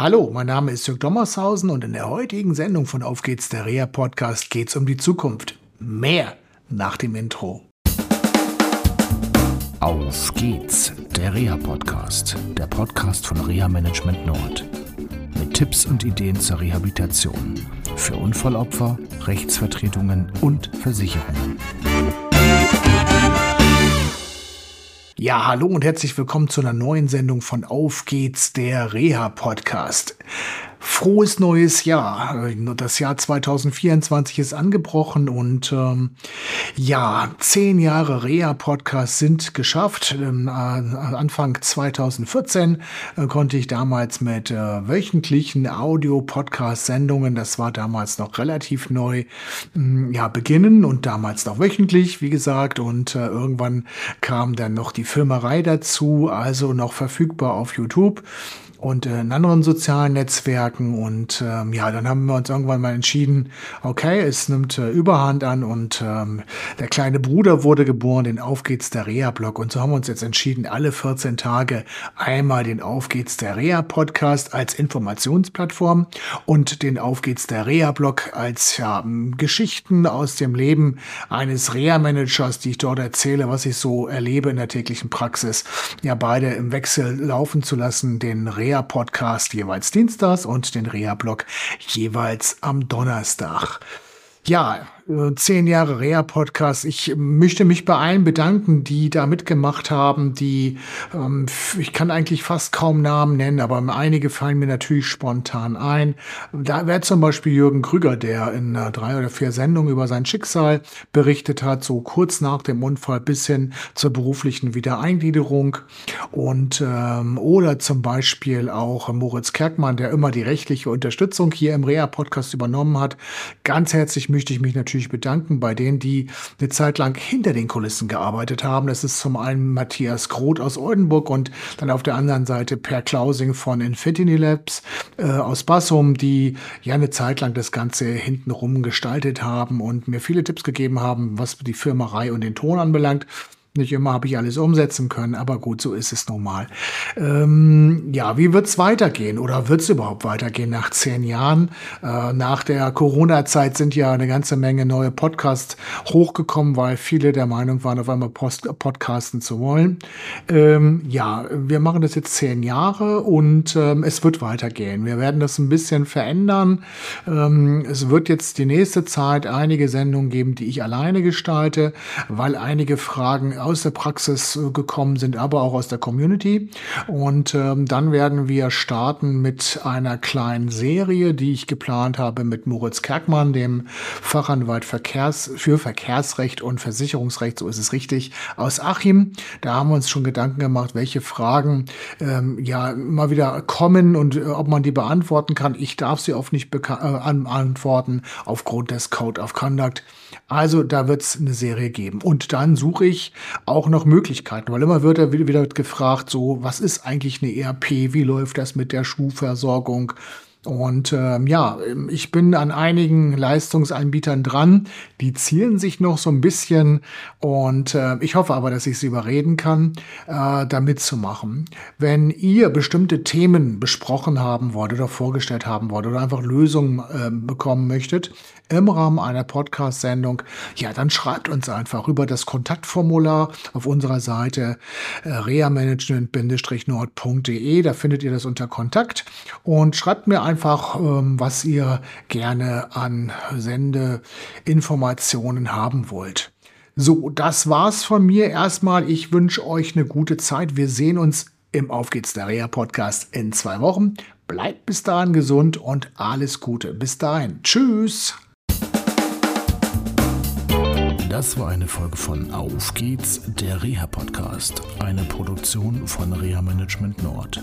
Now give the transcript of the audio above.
Hallo, mein Name ist Jörg Dommershausen und in der heutigen Sendung von Auf geht's, der Reha Podcast, geht's um die Zukunft. Mehr nach dem Intro. Auf geht's, der Reha Podcast, der Podcast von Reha Management Nord. Mit Tipps und Ideen zur Rehabilitation für Unfallopfer, Rechtsvertretungen und Versicherungen. Ja, hallo und herzlich willkommen zu einer neuen Sendung von Auf geht's, der Reha Podcast. Frohes neues Jahr. Das Jahr 2024 ist angebrochen und ähm, ja, zehn Jahre Reha-Podcast sind geschafft. Ähm, äh, Anfang 2014 äh, konnte ich damals mit äh, wöchentlichen Audio-Podcast-Sendungen, das war damals noch relativ neu, ähm, ja, beginnen und damals noch wöchentlich, wie gesagt. Und äh, irgendwann kam dann noch die Filmerei dazu, also noch verfügbar auf YouTube und in anderen sozialen Netzwerken. Und ähm, ja, dann haben wir uns irgendwann mal entschieden, okay, es nimmt äh, Überhand an und ähm, der kleine Bruder wurde geboren, den Auf geht's der Reha-Blog. Und so haben wir uns jetzt entschieden, alle 14 Tage einmal den Auf geht's der Reha-Podcast als Informationsplattform und den Auf geht's der Reha-Blog als ja, Geschichten aus dem Leben eines Reha-Managers, die ich dort erzähle, was ich so erlebe in der täglichen Praxis, ja beide im Wechsel laufen zu lassen, den Reha Reha-Podcast jeweils dienstags und den Reha-Blog jeweils am Donnerstag. Ja, zehn Jahre Reha-Podcast. Ich möchte mich bei allen bedanken, die da mitgemacht haben, die, ähm, ich kann eigentlich fast kaum Namen nennen, aber einige fallen mir natürlich spontan ein. Da wäre zum Beispiel Jürgen Krüger, der in äh, drei oder vier Sendungen über sein Schicksal berichtet hat, so kurz nach dem Unfall bis hin zur beruflichen Wiedereingliederung. Und, ähm, oder zum Beispiel auch Moritz Kerkmann, der immer die rechtliche Unterstützung hier im Reha-Podcast übernommen hat. Ganz herzlich möchte ich mich natürlich natürlich bedanken bei denen, die eine Zeit lang hinter den Kulissen gearbeitet haben. Das ist zum einen Matthias Groth aus Oldenburg und dann auf der anderen Seite Per Klausing von Infinity Labs äh, aus Bassum, die ja eine Zeit lang das Ganze hintenrum gestaltet haben und mir viele Tipps gegeben haben, was die Firmerei und den Ton anbelangt. Nicht immer habe ich alles umsetzen können, aber gut, so ist es nun mal. Ähm, ja, wie wird es weitergehen oder wird es überhaupt weitergehen nach zehn Jahren? Äh, nach der Corona-Zeit sind ja eine ganze Menge neue Podcasts hochgekommen, weil viele der Meinung waren, auf einmal Post podcasten zu wollen. Ähm, ja, wir machen das jetzt zehn Jahre und ähm, es wird weitergehen. Wir werden das ein bisschen verändern. Ähm, es wird jetzt die nächste Zeit einige Sendungen geben, die ich alleine gestalte, weil einige Fragen aus der Praxis äh, gekommen sind, aber auch aus der Community. Und ähm, dann werden wir starten mit einer kleinen Serie, die ich geplant habe mit Moritz Kerkmann, dem Fachanwalt Verkehrs für Verkehrsrecht und Versicherungsrecht, so ist es richtig, aus Achim. Da haben wir uns schon Gedanken gemacht, welche Fragen ähm, ja immer wieder kommen und äh, ob man die beantworten kann. Ich darf sie oft nicht äh, antworten aufgrund des Code of Conduct. Also da wird es eine Serie geben. Und dann suche ich auch noch Möglichkeiten, weil immer wird er wieder gefragt, so, was ist eigentlich eine ERP, wie läuft das mit der Schuhversorgung? Und ähm, ja, ich bin an einigen Leistungsanbietern dran, die zielen sich noch so ein bisschen. Und äh, ich hoffe aber, dass ich sie überreden kann, äh, da mitzumachen. Wenn ihr bestimmte Themen besprochen haben wollt oder vorgestellt haben wollt oder einfach Lösungen äh, bekommen möchtet im Rahmen einer Podcast-Sendung, ja, dann schreibt uns einfach über das Kontaktformular auf unserer Seite äh, reamanagement-nord.de, da findet ihr das unter Kontakt. Und schreibt mir einfach, ähm, was ihr gerne an Sendeinformationen haben wollt. So, das war's von mir erstmal. Ich wünsche euch eine gute Zeit. Wir sehen uns im Auf geht's der Reha Podcast in zwei Wochen. Bleibt bis dahin gesund und alles Gute. Bis dahin. Tschüss. Das war eine Folge von Auf geht's, der Reha-Podcast, eine Produktion von Reha Management Nord.